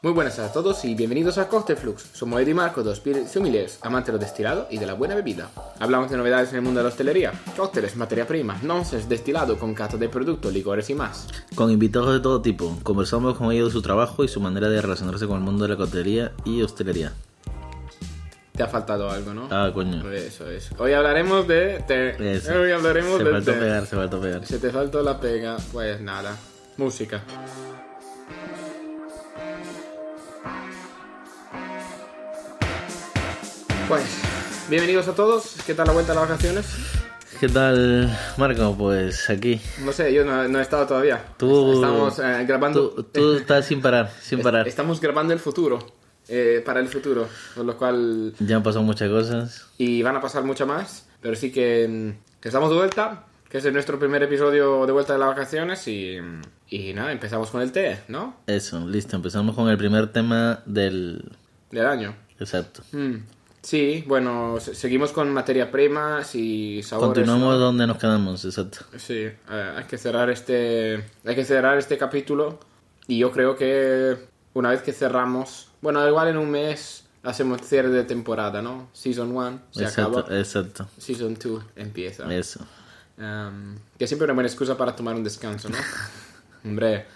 Muy buenas a todos y bienvenidos a Cocktail Flux. Somos Eddie y Marco, dos sommeliers, amantes de lo destilado y de la buena bebida. Hablamos de novedades en el mundo de la hostelería, cócteles, materia prima, nonsense, destilado, con cato de productos, licores y más. Con invitados de todo tipo, conversamos con ellos de su trabajo y su manera de relacionarse con el mundo de la coctelería y hostelería. Te ha faltado algo, ¿no? Ah, coño. Eso es. Hoy hablaremos de... te- Eso. Hoy hablaremos Se de... faltó té. pegar, se faltó pegar. Se te faltó la pega, pues nada. Música. Pues, bienvenidos a todos. ¿Qué tal la vuelta a las vacaciones? ¿Qué tal, Marco? Pues aquí. No sé, yo no, no he estado todavía. Tú- Estamos eh, grabando. Tú, tú estás sin parar, sin parar. Estamos grabando el futuro. eh, para el futuro. Con lo cual. Ya han pasado muchas cosas. Y van a pasar mucho más. Pero sí que, mm, que estamos de vuelta. Que es nuestro primer episodio de vuelta de las vacaciones. Y, y nada, empezamos con el té, ¿no? Eso, listo. Empezamos con el primer tema del... Del año. Exacto. Mm, Sí, bueno, se- seguimos con materia primas y sabores. Continuamos ¿no? donde nos quedamos, exacto. Sí, eh, hay que cerrar este, hay que cerrar este capítulo y yo creo que una vez que cerramos, bueno, igual en un mes hacemos cierre de temporada, ¿no? Season 1 se exacto, acaba, exacto. Season 2 empieza. Eso. Um, que siempre una buena excusa para tomar un descanso, ¿no? Hombre,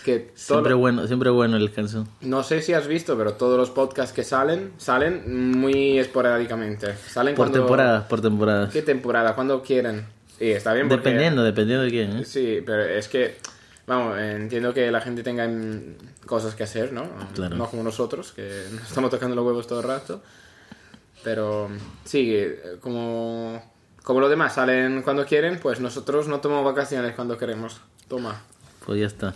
que Siempre lo- bueno, siempre bueno el descanso. no sé si has visto, pero todos los podcasts que salen, salen muy esporádicamente. Salen Por cuando- temporada, por temporada. ¿Qué temporada? Cuando quieren. Sí, está bien porque... Dependiendo, dependiendo de quién, ¿eh? Sí, pero es que, vamos, entiendo que la gente tenga cosas que hacer, ¿no? Claro. No como nosotros, que nos estamos tocando los huevos todo el rato. Pero sí, como, como los demás salen cuando quieren, pues nosotros no tomamos vacaciones cuando queremos. Toma, Pues ya está.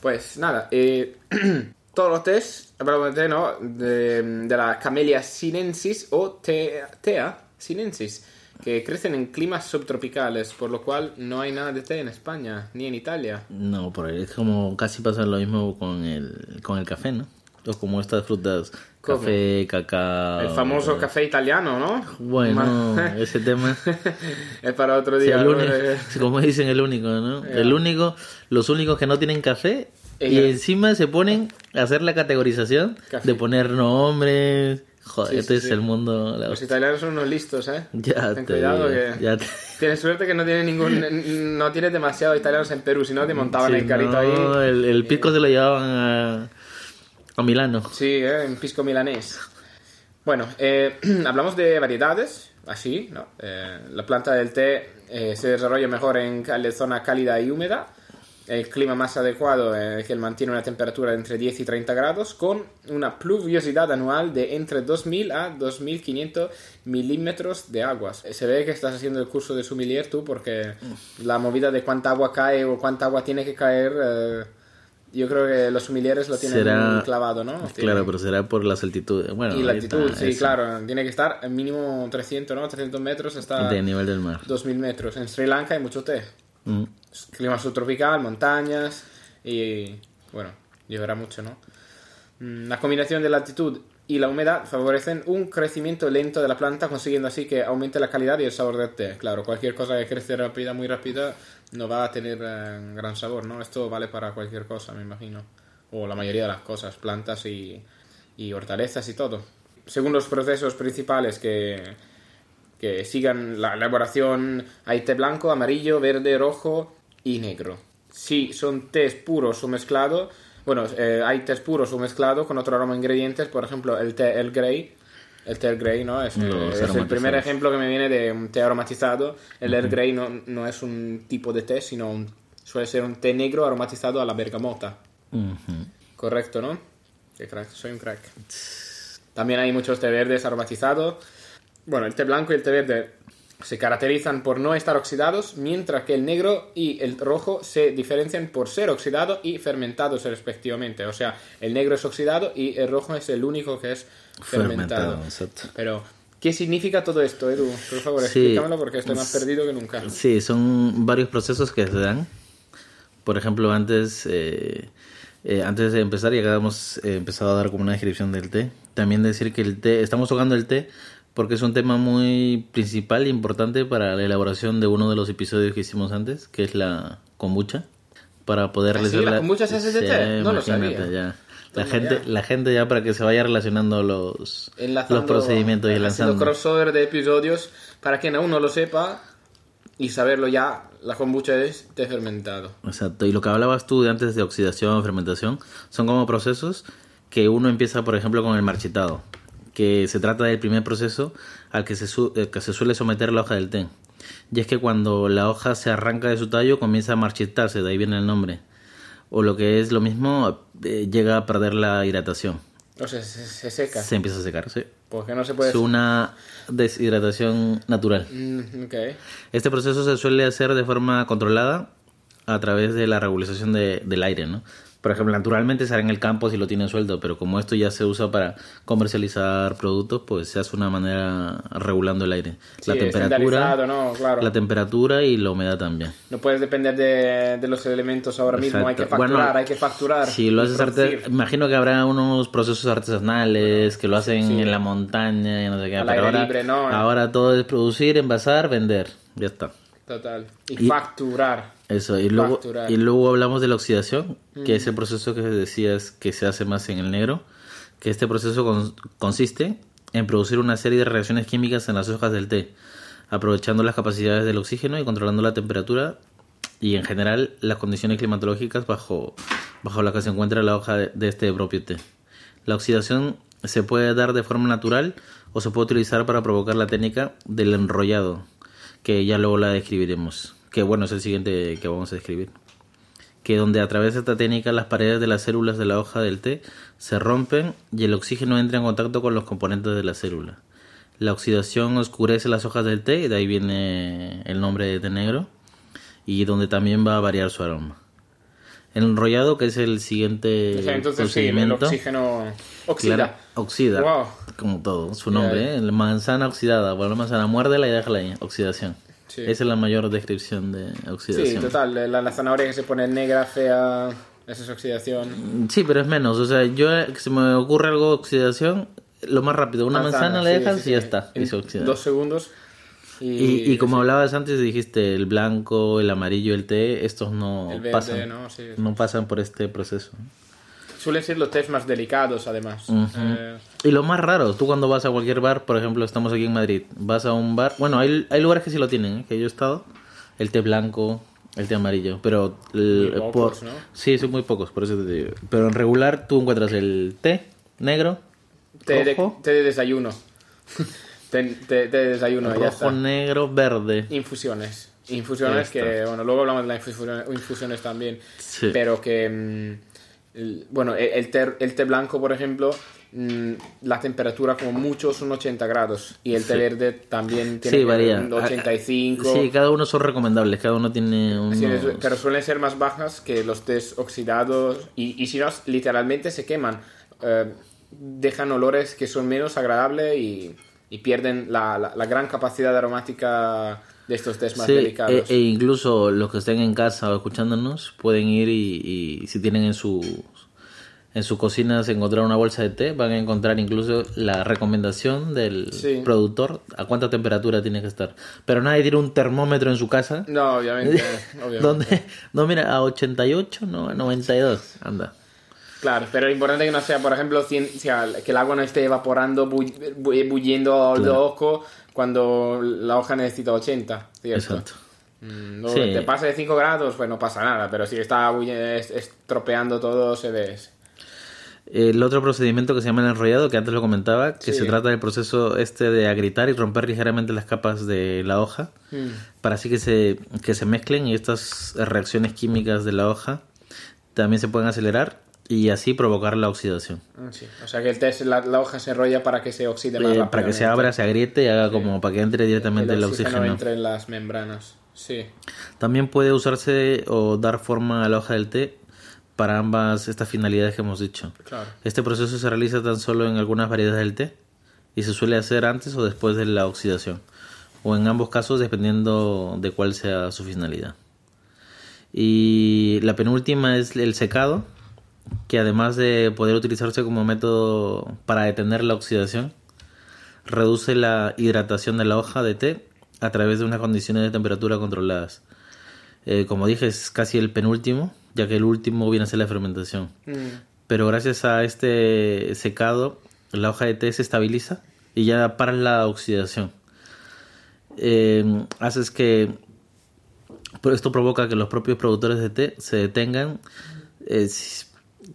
Pues nada, eh, todos los tés, de té, ¿no? De, de la Camellia sinensis o te- Tea sinensis, que crecen en climas subtropicales, por lo cual no hay nada de té en España, ni en Italia. No, por ahí es como casi pasa lo mismo con el, con el café, ¿no? O como estas frutas. Café, cacao. El famoso café italiano, ¿no? Bueno, ese tema. es para otro Sí, día. el ¿no? único, Eh, como dicen, el único, ¿no? El único, los únicos que no tienen café y Ella- encima se ponen a hacer la categorización Café. de poner nombres. Joder, Sí, este sí, es sí. el mundo. la Los italianos son unos listos, ¿eh? Ya Ten te cuidado digo, que... ya te- Tienes suerte que no tiene ningún... No tienes demasiado italianos en Perú, si no te montaban Sí, el carito no, ahí. El, el pico se lo llevaban a, a Milano. Sí, ¿eh? en pisco milanés. Bueno, eh, hablamos de variedades, así, ¿no? Eh, la planta del té eh, se desarrolla mejor en cal- zona cálida y húmeda. El clima más adecuado eh, que mantiene una temperatura de entre 10 y 30 grados con una pluviosidad anual de entre 2.000 a 2.500 milímetros de aguas. Se ve que estás haciendo el curso de sommelier tú porque la movida de cuánta agua cae o cuánta agua tiene que caer, yo creo que los sommeliers lo tienen Será- clavado, ¿no? Claro, pero será por las altitudes. Bueno, y la altitud, está, sí, eso, claro. Tiene que estar mínimo 300, ¿no? 300 metros hasta De nivel del mar. 2000 metros. En Sri Lanka hay mucho té. Mm. Clima subtropical, montañas y... Bueno, lloverá mucho, ¿no? Mm, La combinación de la altitud y la humedad favorecen un crecimiento lento de la planta, consiguiendo así que aumente la calidad y el sabor del té. Claro, cualquier cosa que crece rápida, muy rápida, no va a tener eh, gran sabor, ¿no? Esto vale para cualquier cosa, me imagino. O la mayoría de las cosas, plantas y, y hortalezas y todo. Según los procesos principales que, que sigan la elaboración, hay té blanco, amarillo, verde, rojo y negro. Si son tés puros o mezclados, bueno, eh, hay tés puros o mezclados con otro aroma de ingredientes, por ejemplo, el té El Grey. El té Earl Grey, ¿no? Es, eh, es el primer ejemplo que me viene de un té aromatizado. El Earl Grey no, no es un tipo de té, sino un- suele ser un té negro aromatizado a la bergamota. Correcto, ¿no? Qué crack, soy un crack. También hay muchos té verdes aromatizados. Bueno, el té blanco y el té verde se caracterizan por no estar oxidados, mientras que el negro y el rojo se diferencian por ser oxidados y fermentados respectivamente. O sea, el negro es oxidado y el rojo es el único que es fermentado. Fermentado, exacto. Pero, ¿qué significa todo esto, Edu? Por favor, Sí. explícamelo porque estoy más perdido que nunca. Sí, son varios procesos que se dan. Por ejemplo, antes, eh, eh, antes de empezar, ya que habíamos eh, empezado a dar como una descripción del té, también decir que el té, estamos tocando el té porque es un tema muy principal e importante para la elaboración de uno de los episodios que hicimos antes, que es la kombucha, para poder ¿Ah, realizar ¿La kombucha se hace de té? No lo sabía. ya. La Toma gente, ya. la gente ya para que se vaya relacionando los, Enlazando- los procedimientos y lanzando. crossover de episodios para quien aún no lo sepa y saberlo ya, la kombucha es té fermentado. Exacto. Y lo que hablabas tú de antes de oxidación, fermentación, son como procesos que uno empieza, por ejemplo, con el marchitado, que se trata del primer proceso al que se, su- eh, que se suele someter la hoja del té. Y es que cuando la hoja se arranca de su tallo comienza a marchitarse, de ahí viene el nombre. O lo que es lo mismo, eh, llega a perder la hidratación. O sea, se, se seca. Se empieza a secar, sí. Porque no se puede... Es una deshidratación natural. Mm. Este proceso se suele hacer de forma controlada a través de la regularización de- del aire, ¿no? Por ejemplo, naturalmente hará en el campo si lo tienen sueldo, pero como esto ya se usa para comercializar productos, pues se hace una manera regulando el aire. Sí, la temperatura, estandarizado, ¿no? Claro. la temperatura y la humedad también. No puedes depender de, de los elementos ahora mismo. Hay que facturar, Bueno, hay que facturar. Si lo haces arte, imagino que habrá unos procesos artesanales que lo hacen en la montaña y no sé qué, pero ahora, libre, ¿no? ahora todo es producir, envasar, vender, ya está. Total. Y, Y- facturar. Eso, y luego, Facturar. y luego hablamos de la oxidación, que es el proceso que decías que se hace más en el negro, que este proceso con- consiste en producir una serie de reacciones químicas en las hojas del té, aprovechando las capacidades del oxígeno y controlando la temperatura y en general las condiciones climatológicas bajo, bajo las que se encuentra la hoja de, de este propio té. La oxidación se puede dar de forma natural o se puede utilizar para provocar la técnica del enrollado, que ya luego la describiremos. Que bueno, es el siguiente que vamos a describir. Que donde a través de esta técnica las paredes de las células de la hoja del té se rompen y el oxígeno entra en contacto con los componentes de la célula. La oxidación oscurece las hojas del té y de ahí viene el nombre de té negro y donde también va a variar su aroma. El enrollado, que es el siguiente O sea, entonces sí, el procedimiento, oxígeno oxida. claro, oxida, Wow. Como todo, su nombre. ¿eh? La manzana oxidada, bueno, la manzana, muérdela y déjala ahí, oxidación. Sí. Esa es la mayor descripción de Sí, oxidación. total. La, la zanahoria que se pone negra, fea, esa es oxidación. Sí, pero es menos. O sea, yo eh, se me ocurre algo de oxidación, lo más rápido. Una manzana, le sí, dejas sí, y sí. ya está. Y se oxida. Dos segundos. Y, Y, y como hablabas antes, dijiste el blanco, el amarillo, el té, estos no verde, pasan. ¿no? Sí. no pasan por este proceso. Suelen ser los test más delicados, además. Eh, Y lo más raro, tú cuando vas a cualquier bar, por ejemplo, estamos aquí en Madrid, vas a un bar, bueno, hay, hay lugares que sí lo tienen, ¿eh? que yo he estado, el té blanco, el té amarillo, pero el- Muy pocos, por, ¿no? sí, son muy pocos, por eso te digo. Pero en regular tú encuentras el té negro, té, de, té de desayuno. té, té- té de desayuno, ya rojo, está. negro, verde. Infusiones. Infusiones que, bueno, luego hablamos de las infusiones, infusiones también. Sí. Pero que, mm, bueno, el, té, el té blanco, por ejemplo, mm, la temperatura como mucho son 80 grados. Y el té Sí. verde también tiene Sí, varía. un 85. Sí, cada uno son recomendables, cada uno tiene un... Sí, es- pero suelen ser más bajas que los tés oxidados y, y si no, literalmente se queman. Eh, dejan olores que son menos agradables y, y pierden la, la- la gran capacidad aromática de estos tés más Sí, delicados. e, e incluso los que estén en casa o escuchándonos pueden ir y, y si tienen en su en su cocina se encontrar una bolsa de té, van a encontrar incluso la recomendación del Sí. productor a cuánta temperatura tiene que estar. Pero nadie tiene un termómetro en su casa. No, obviamente. obviamente. Donde, no, mira, a 88, no, a 92, anda. Claro, pero es importante que no sea, por ejemplo, sea, que el agua no esté evaporando, bu- bulliendo Claro. ojo cuando la hoja necesita 80, ¿cierto? Exacto. Mm, no, Sí. Te pasa de 5 grados, pues no pasa nada, pero si está es- estropeando todo, se ve. El otro procedimiento que se llama el enrollado, que antes lo comentaba, que Sí. se trata del proceso este de agrietar y romper ligeramente las capas de la hoja, Mm. para así que se, que se mezclen y estas reacciones químicas de la hoja también se pueden acelerar y así provocar la oxidación. Ah, sí. O sea que el test, la, la hoja se enrolla para que se oxide más Eh, para que se abra, se agriete y haga como para que entre directamente el el oxígeno, oxígeno. entre en las membranas. Sí. También puede usarse o dar forma a la hoja del té para ambas estas finalidades que hemos dicho. Claro. Este proceso se realiza tan solo en algunas variedades del té y se suele hacer antes o después de la oxidación, o en ambos casos dependiendo de cuál sea su finalidad. Y la penúltima es el secado, que además de poder utilizarse como método para detener la oxidación, reduce la hidratación de la hoja de té a través de unas condiciones de temperatura controladas. Eh, como dije, es casi el penúltimo, ya que el último viene a ser la fermentación. Mm. pero gracias a este secado la hoja de té se estabiliza y ya para la oxidación. Eh, haces que esto provoca que los propios productores de té se detengan, eh,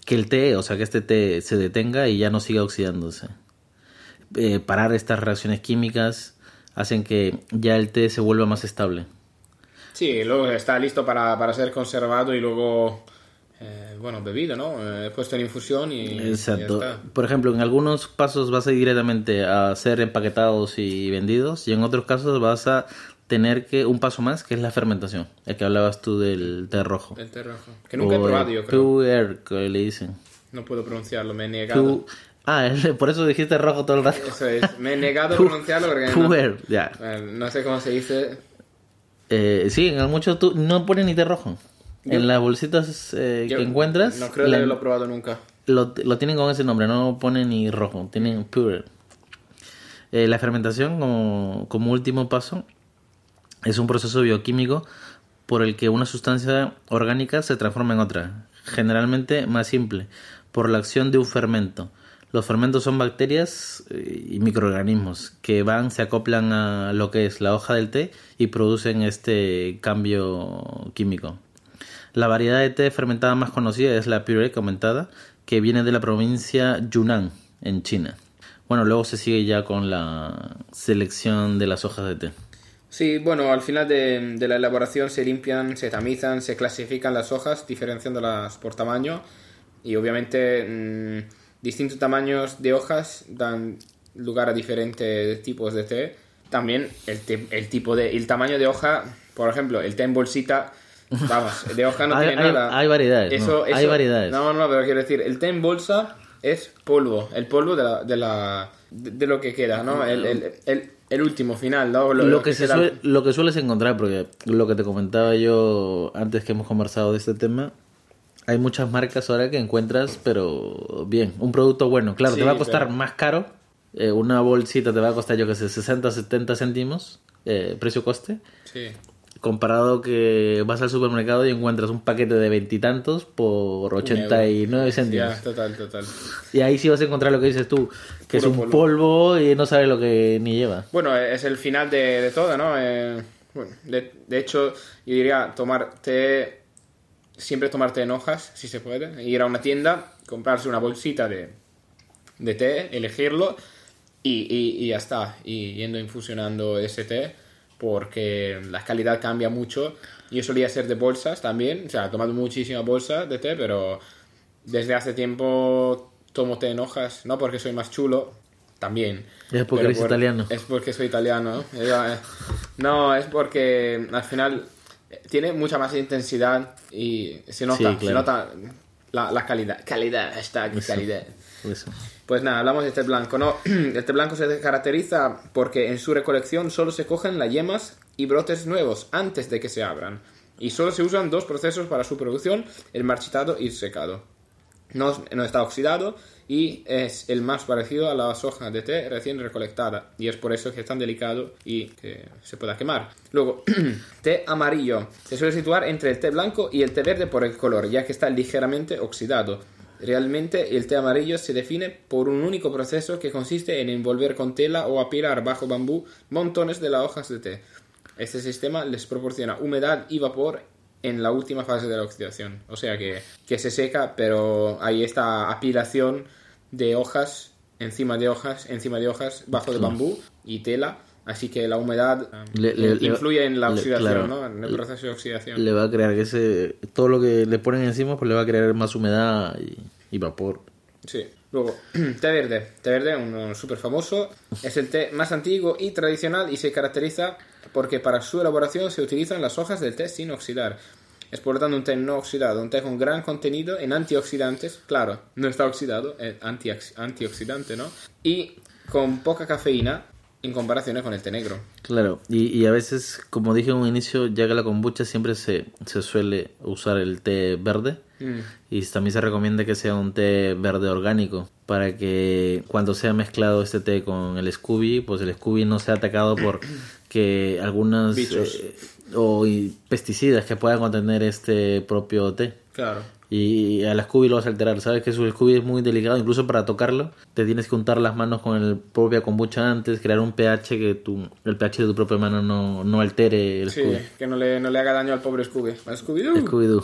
que el té, o sea, que este té se detenga y ya no siga oxidándose. Eh, parar estas reacciones químicas hacen que ya el té se vuelva más estable. Sí, luego está listo para, para ser conservado y luego eh, bueno, bebido, ¿no? Eh, puesto en infusión y. Exacto. Por ejemplo, en algunos pasos vas a ir directamente a ser empaquetados y vendidos, y en otros casos vas a tener que un paso más, que es la fermentación. El que hablabas tú del té rojo. El té rojo. Que nunca he probado, yo creo. Puer, que le dicen. No puedo pronunciarlo, me he negado. Ah, por eso dijiste rojo todo el rato. Eso es, me he negado a pronunciarlo porque Puer, no, ya. no sé cómo se dice. Eh, sí, en muchos no pone ni té rojo en las bolsitas eh, que encuentras. No creo haberlo probado nunca. Lo, lo, tienen con ese nombre, no ponen ni rojo, tienen pure. Eh, la fermentación, como, como último paso, es un proceso bioquímico por el que una sustancia orgánica se transforma en otra, generalmente más simple, por la acción de un fermento. Los fermentos son bacterias eh, y microorganismos que van, se acoplan a lo que es la hoja del té y producen este cambio químico. La variedad de té fermentada más conocida es la puree comentada, que viene de la provincia Yunnan, en China. Bueno, luego se sigue ya con la selección de las hojas de té. Sí, bueno, al final de, la elaboración se limpian, se tamizan, se clasifican las hojas, diferenciándolas por tamaño. Y obviamente mm, distintos tamaños de hojas dan lugar a diferentes tipos de té. También el, el tipo de, el tamaño de hoja, por ejemplo, el té en bolsita Vamos, de hoja no hay, tiene nada. Hay variedades. Eso, hay variedades. No, no, pero quiero decir, el té en bolsa es polvo, el polvo de, la, de, la, de, lo que queda, ¿no? El, el, el, el último final, ¿no? Lo, que, se suele, lo que sueles encontrar, porque lo que te comentaba yo antes que hemos conversado de este tema, hay muchas marcas ahora que encuentras, pero bien, un producto bueno. Claro, te va a costar más caro. Eh, una bolsita te va a costar, yo que sé, 60, 70 céntimos, eh, precio-coste. Sí comparado que vas al supermercado y encuentras un paquete de veintitantos por 89 céntimos. total, total. Y ahí sí vas a encontrar lo que dices tú, que es un polvo. y no sabes lo que ni lleva. Bueno, es el final de, todo, ¿no? Eh, bueno, de, hecho, yo diría tomar té, siempre tomarte en hojas, si se puede, ir a una tienda, comprarse una bolsita de, de té, elegirlo y, y, y ya está, y yendo infusionando ese té porque la calidad cambia mucho. Yo solía ser de bolsas también, o sea, he tomado muchísimas bolsas de té, pero desde hace tiempo tomo té en hojas, no porque soy más chulo, también. Es porque eres italiano. Es porque soy italiano. Eh, no, es porque al final tiene mucha más intensidad y se nota, se nota la, calidad. Calidad, está calidad. Pues nada, hablamos de este blanco, ¿no? Este blanco se caracteriza porque en su recolección solo se cogen las yemas y brotes nuevos antes de que se abran. Y solo se usan dos procesos para su producción, el marchitado y el secado. No, no está oxidado y es el más parecido a las hojas de té recién recolectada y es por eso que es tan delicado y que se pueda quemar. Luego, té amarillo. Se suele situar entre el té blanco y el té verde por el color, ya que está ligeramente oxidado. Realmente el té amarillo se define por un único proceso que consiste en envolver con tela o apilar bajo bambú montones de las hojas de té. Este sistema les proporciona humedad y vapor en la última fase de la oxidación. O sea que, se seca, pero hay esta apilación de hojas encima de hojas, encima de hojas, bajo de bambú y tela. Así que la humedad influye en la oxidación, ¿no? En el proceso de oxidación. Le va a crear que ese, todo lo que le ponen encima, pues le va a crear más humedad y, vapor. Sí. Luego, té verde. Té verde, uno súper famoso. Es el té más antiguo y tradicional y se caracteriza porque para su elaboración se utilizan las hojas del té sin oxidar. Es por lo tanto un té no oxidado, un té con gran contenido en antioxidantes. Claro, no está oxidado, es antioxidante, ¿no? Y con poca cafeína en comparación con el té negro. Claro, y, a veces, como dije en un inicio, ya que la kombucha siempre se, se suele usar el té verde. Mm. Y también se recomienda que sea un té verde orgánico para que cuando sea mezclado este té con el Scooby, pues el Scooby no sea atacado por que algunas eh, o pesticidas que puedan contener este propio té. Claro. Y a la Scooby lo vas a alterar. Sabes que su Scooby es muy delicado, incluso para tocarlo. Te tienes que untar las manos con el propia kombucha antes, crear un pH que tu, el pH de tu propia mano no, no altere el Sí, Scooby. que no le, no le haga daño al pobre Scooby. Al Scooby-Doo. Scooby-Doo.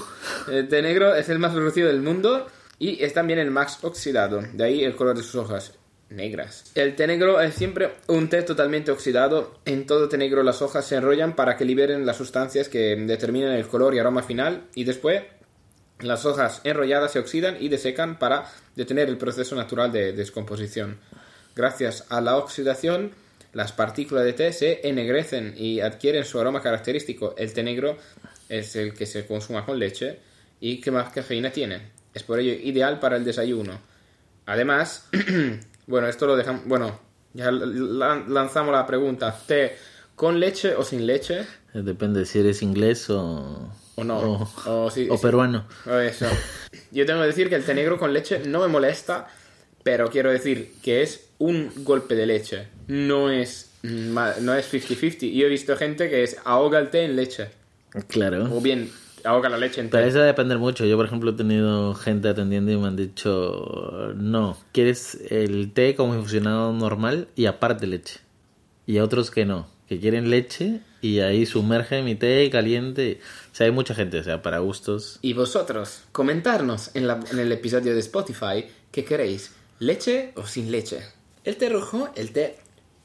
El té negro es el más producido del mundo y es también el más oxidado, de ahí el color de sus hojas negras. El té negro es siempre un té totalmente oxidado. En todo té negro las hojas se enrollan para que liberen las sustancias que determinan el color y aroma final y después las hojas enrolladas se oxidan y desecan para detener el proceso natural de descomposición. Gracias a la oxidación, las partículas de té se ennegrecen y adquieren su aroma característico. El té negro es el que se consuma con leche y que más cafeína tiene. Es por ello ideal para el desayuno. Además, bueno, esto lo dejamos. Bueno, ya la- lanzamos la pregunta: ¿té con leche o sin leche? Depende si eres inglés o, ¿O no? o, O si- o peruano. o eso. Yo tengo que decir que el té negro con leche no me molesta, pero quiero decir que es un golpe de leche. No es no es 50-50. Yo he visto gente que es ahoga el té en leche. Claro. O bien ahoga la leche en Pero té. eso va a depender mucho. Yo, por ejemplo, he tenido gente atendiendo y me han dicho, no, quieres el té como infusionado normal y aparte leche. Y a otros que no, que quieren leche y ahí sumergen mi té caliente. O sea, hay mucha gente, o sea, para gustos. Y vosotros, comentarnos en, la- en el episodio de Spotify qué queréis, leche o sin leche. El té rojo, el té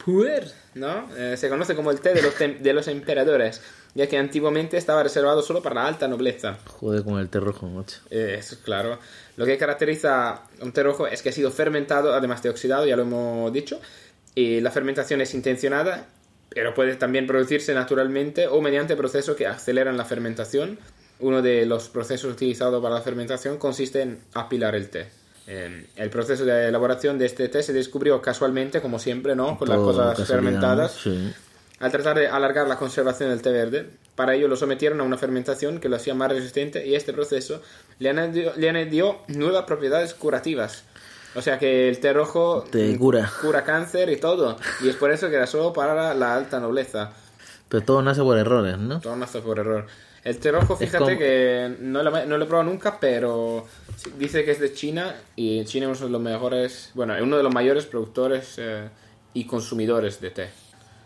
puer, ¿no? Eh, se conoce como el té de los, tem- de los emperadores, ya que antiguamente estaba reservado solo para la alta nobleza. Joder con el té rojo, macho. Eh, Eso es claro. Lo que caracteriza un té rojo es que ha sido fermentado, además de oxidado, ya lo hemos dicho. Y la fermentación es intencionada, pero puede también producirse naturalmente o mediante procesos que aceleran la fermentación. Uno de los procesos utilizados para la fermentación consiste en apilar el té. Eh, el proceso de elaboración de este té se descubrió casualmente, como siempre, ¿no? Con las cosas fermentadas Sí. al tratar de alargar la conservación del té verde. Para ello lo sometieron a una fermentación que lo hacía más resistente y este proceso le añadió, le añadió nuevas propiedades curativas. O sea que el té rojo Te mm, cura. cura cáncer y todo. Y es por eso que era solo para la alta nobleza. Pero todo nace por errores, ¿no? Todo nace por error. El té rojo, fíjate como- que no lo, no lo he probado nunca, pero dice que es de China y China es uno de los mejores, bueno, es uno de los mayores productores eh, y consumidores de té.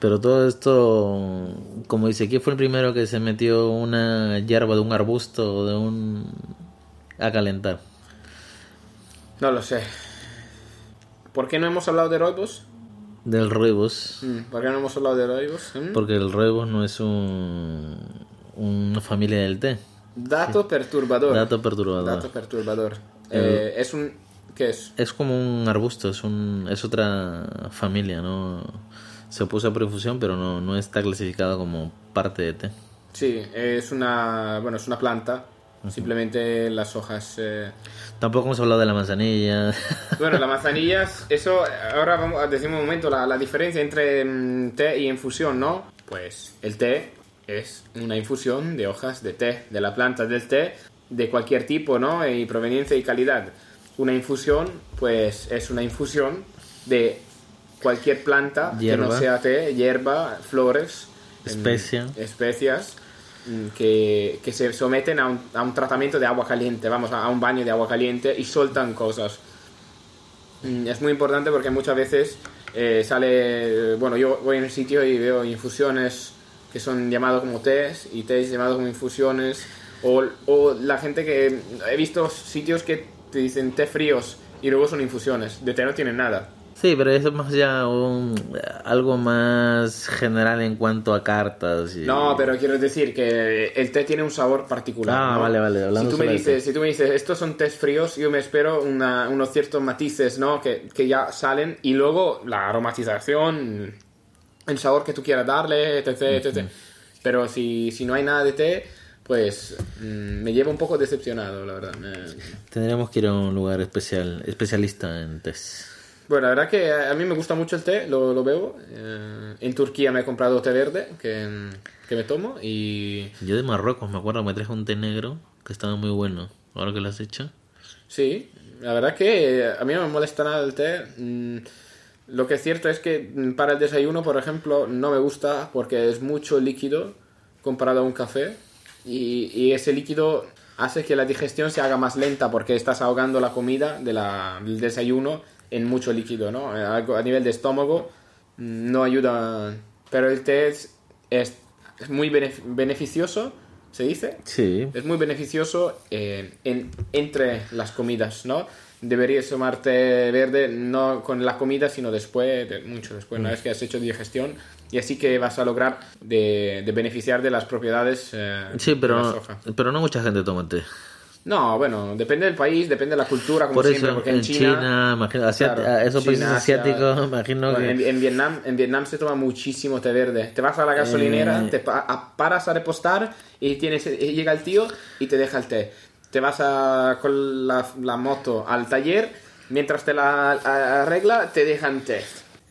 Pero todo esto, como dice, ¿quién fue el primero que se metió una hierba de un arbusto o de un... a calentar? No lo sé. ¿Por qué no hemos hablado de roibos? Del roibos. Mm, ¿Por qué no hemos hablado de roibos? Mm. Porque el roibos no es un, una familia del té. Dato perturbador. Dato perturbador. Dato perturbador. Eh, es un... ¿Qué es? Es como un arbusto, es, un, es otra familia, ¿no? Se puso a profusión, pero no, no está clasificado como parte de té. Sí, es una... Bueno, es una planta. Simplemente las hojas... eh, Tampoco hemos hablado de la manzanilla. Bueno, la manzanilla, eso, ahora vamos a decir un momento la, la diferencia entre mm, té y infusión, ¿no? Pues el té es una infusión de hojas de té, de la planta del té, de cualquier tipo, ¿no? Y proveniencia y calidad. Una infusión, pues es una infusión de cualquier planta que no Hierba. sea té, hierba, flores, Especia. especias que, que se someten a un, a un tratamiento de agua caliente, vamos, a, un baño de agua caliente y soltan cosas. Mm, Es muy importante porque muchas veces eh, sale, bueno, yo voy en un sitio y veo infusiones que son llamados como tés y tés llamados como infusiones o, o la gente que he visto sitios que te dicen té fríos y luego son infusiones, de té no tienen nada. Sí, pero eso es más ya un, algo más general en cuanto a cartas. Y... No, pero quiero decir que el té tiene un sabor particular. Ah, ¿no? vale, vale, hablando Si tú, me dices, si tú me dices, estos son tés fríos, yo me espero una- unos ciertos matices, ¿no? Que, que ya salen y luego la aromatización, el sabor que tú quieras darle, etc, etc. Pero si, si no hay nada de té, pues mm, me lleva un poco decepcionado, la verdad. Me- Tendríamos que ir a un lugar especial, especialista en tés. Bueno, la verdad que a mí me gusta mucho el té, lo, lo bebo. Eh, en Turquía me he comprado té verde que, que me tomo y Yo de Marruecos me acuerdo me traje un té negro que estaba muy bueno. Ahora que lo has hecho. Sí, la verdad que a mí no me molesta nada el té. Mm, Lo que es cierto es que mm, para el desayuno, por ejemplo, no me gusta porque es mucho líquido comparado a un café. Y, y ese líquido, hace que la digestión se haga más lenta porque estás ahogando la comida de la- del desayuno en mucho líquido, ¿no? Eh, a nivel de estómago mm, no ayuda, pero el té es, es muy benef- beneficioso, se dice, Sí. es muy beneficioso eh, en, entre las comidas, ¿no? Deberías tomar té verde no con la comida, sino después, de- mucho después, una vez que has hecho digestión, y así que vas a lograr de, de beneficiar de las propiedades eh, Sí, de la pero, soja. pero no mucha gente toma té. No, bueno, depende del país, depende de la cultura, como Por siempre, eso porque en en China, imagino, asiat- Claro, a esos países China, Asia- asiáticos, imagino Bueno, que... en, en Vietnam, en Vietnam se toma muchísimo té verde. Te vas a la gasolinera, Eh. te pa- a- paras a repostar y tienes, y llega el tío y te deja el té. Te vas a- con la, la moto al taller, mientras te la arregla, te dejan té.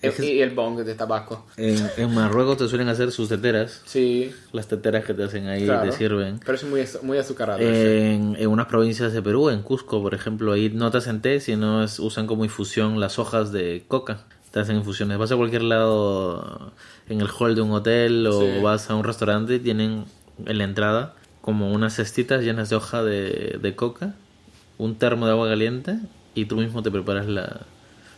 Es Y el bong de tabaco. En, en Marruecos te suelen hacer sus teteras, Sí, las teteras que te hacen ahí claro. te sirven. Pero es muy, muy azucarado. En, en unas provincias de Perú, en Cusco, por ejemplo, ahí no te hacen té, sino es- usan como infusión las hojas de coca. Te hacen infusiones. Vas a cualquier lado, en el hall de un hotel o Sí. vas a un restaurante y tienen en la entrada como unas cestitas llenas de hoja de, de coca, un termo de agua caliente y tú mismo te preparas la...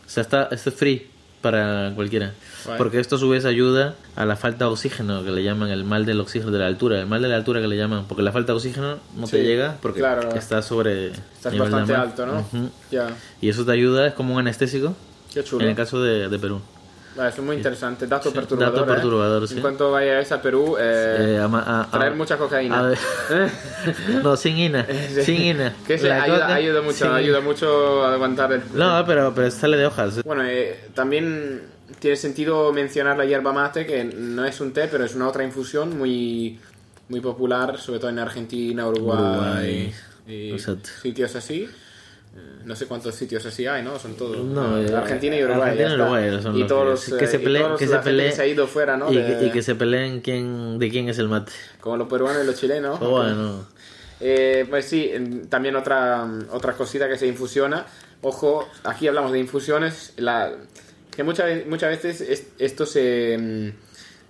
O sea, está, esto es free para cualquiera. Porque esto a su vez ayuda a la falta de oxígeno, que le llaman el mal del oxígeno de la altura. El mal de la altura que le llaman, porque la falta de oxígeno no te Sí, llega porque claro. está sobre Estás nivel bastante alto, ¿no? Ya, Y eso te ayuda, es como un anestésico qué chulo. en el caso de, de Perú. Vale, eso es muy interesante. Dato perturbador. dato ¿eh? perturbador, sí. En cuanto vayáis a Perú, eh, Eh, ama- a- a- traer mucha cocaína. no, sin ina. Sin ina. Que se ayuda, mucho, sin- ayuda mucho a aguantar el... No, pero, pero sale de hojas. Bueno, eh, también tiene sentido mencionar la hierba mate, que no es un té, pero es una otra infusión muy, muy popular, sobre todo en Argentina, Uruguay, Uruguay. y sitios así. Eh, No sé cuántos sitios así hay, ¿no? Son todos. No, eh, Argentina y Uruguay. Argentina y. Uruguay son y todos los, que eh, se y peleen- que se peleen- se ha ido fuera, ¿no? Y, De- que, y que se peleen quién, de quién es el mate. Como los peruanos y los chilenos. Oh, bueno. Eh, pues sí, también otra, otra cosita que se infusiona. Ojo, aquí hablamos de infusiones. La, que muchas, muchas veces es- esto se, em,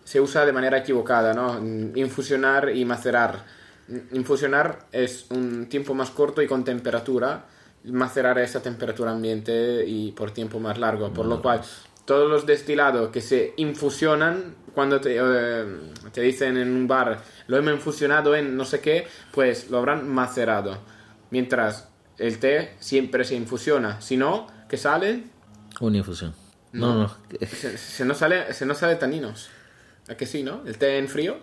se usa de manera equivocada, ¿no? Mm, Infusionar y macerar. Mm, Infusionar es un tiempo más corto y con temperatura. Macerar a temperatura ambiente y por tiempo más largo. Por lo cual, todos los destilados que se infusionan, cuando te, eh, te dicen en un bar, lo hemos infusionado en no sé qué, pues lo habrán macerado. Mientras el té siempre se infusiona. Si no, ¿qué sale? Una infusión. No, no. Se, se no sale, se no sale taninos. ¿A que sí, no? ¿El té en frío?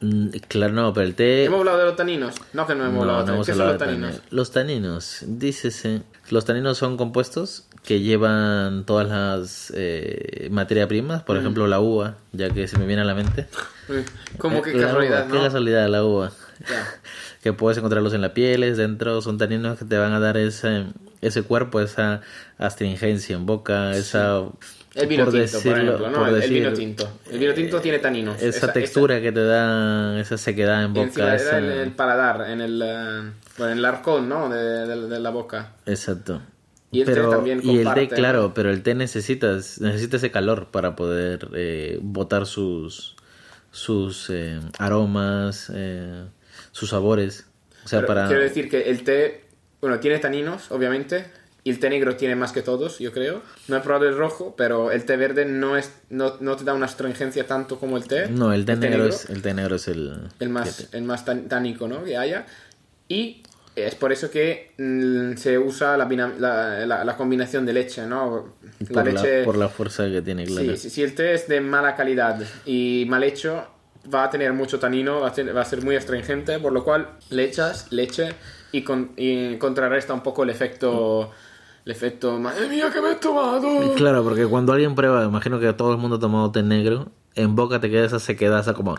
Mm, Claro, no, pero el té... ¿Hemos hablado de los taninos? No, que no hemos No, hablado de ¿Qué son los taninos? taninos. Los taninos, dícese. Los taninos son compuestos que llevan todas las eh, materias primas, por ejemplo la uva, ya que se me viene a la mente. Uy, ¿Cómo que Eh, la casualidad, uva, Qué no? casualidad la uva. Que puedes encontrarlos en la piel, dentro, son taninos que te van a dar ese, ese cuerpo, esa astringencia en boca, esa... El vino por tinto, por ejemplo, ¿no? por el, vino tinto. El vino tinto tiene taninos. Esa, textura que te da, esa sequedad en boca. esa- en el paladar, en el, eh, bueno, en el arcón, ¿no? De, de- de la boca. Exacto. Y el té pero, también y el té, claro, pero el té necesitas, necesita ese calor para poder eh, botar sus, sus eh, aromas, eh, sus sabores. O sea, Pero para... Quiero decir que el té, bueno, tiene taninos, obviamente. Y el té negro tiene más que todos, yo creo. No he probado el rojo, pero el té verde no, es, no, no te da una astringencia tanto como el té. No, el té, negro, es, el té negro es el... el más, el más tan- tánico ¿no? que haya. Y es por eso que mm, se usa la, la, la- la combinación de leche, ¿no? La Por, leche... la, por la fuerza que tiene, claro. Sí, si, si el té es de mala calidad y mal hecho, va a tener mucho tanino, va a, ser- va a ser muy astringente, por lo cual le echas leche y, con- y contrarresta un poco el efecto... El efecto, madre mía, que me he tomado. Claro, porque cuando alguien prueba, imagino que todo el mundo ha tomado té negro, en boca te queda esa sequedad, esa como...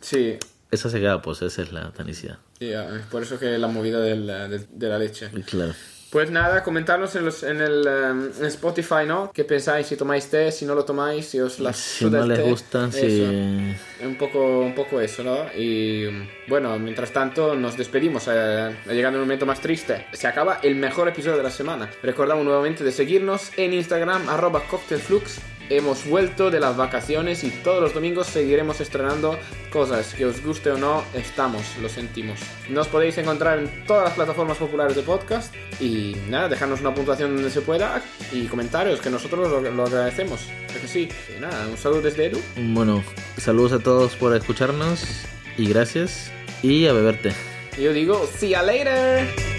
Sí, Esa sequedad, pues esa es la tanicidad. ah, es por eso que la movida del- de la leche. Claro. Pues nada, comentarnos en, los, en el em, en Spotify, ¿no? ¿Qué pensáis? Si tomáis té, si no lo tomáis, si os la Si no el les té. gusta, Eso. si... Un poco, un poco eso, ¿no? Y bueno, mientras tanto nos despedimos. eh, ha llegado un momento más triste. Se acaba el mejor episodio de la semana. Recordamos nuevamente de seguirnos en Instagram, arroba cocktailflux, hemos vuelto de las vacaciones y todos los domingos seguiremos estrenando cosas. Que os guste o no, estamos, lo sentimos. Nos podéis encontrar en todas las plataformas populares de podcast y nada, dejarnos una puntuación donde se pueda y comentarios, que nosotros lo, lo agradecemos. Es que sí, y nada, un saludo desde Edu. Bueno, saludos a todos por escucharnos y gracias. Y a beberte. Y yo digo, see ya later.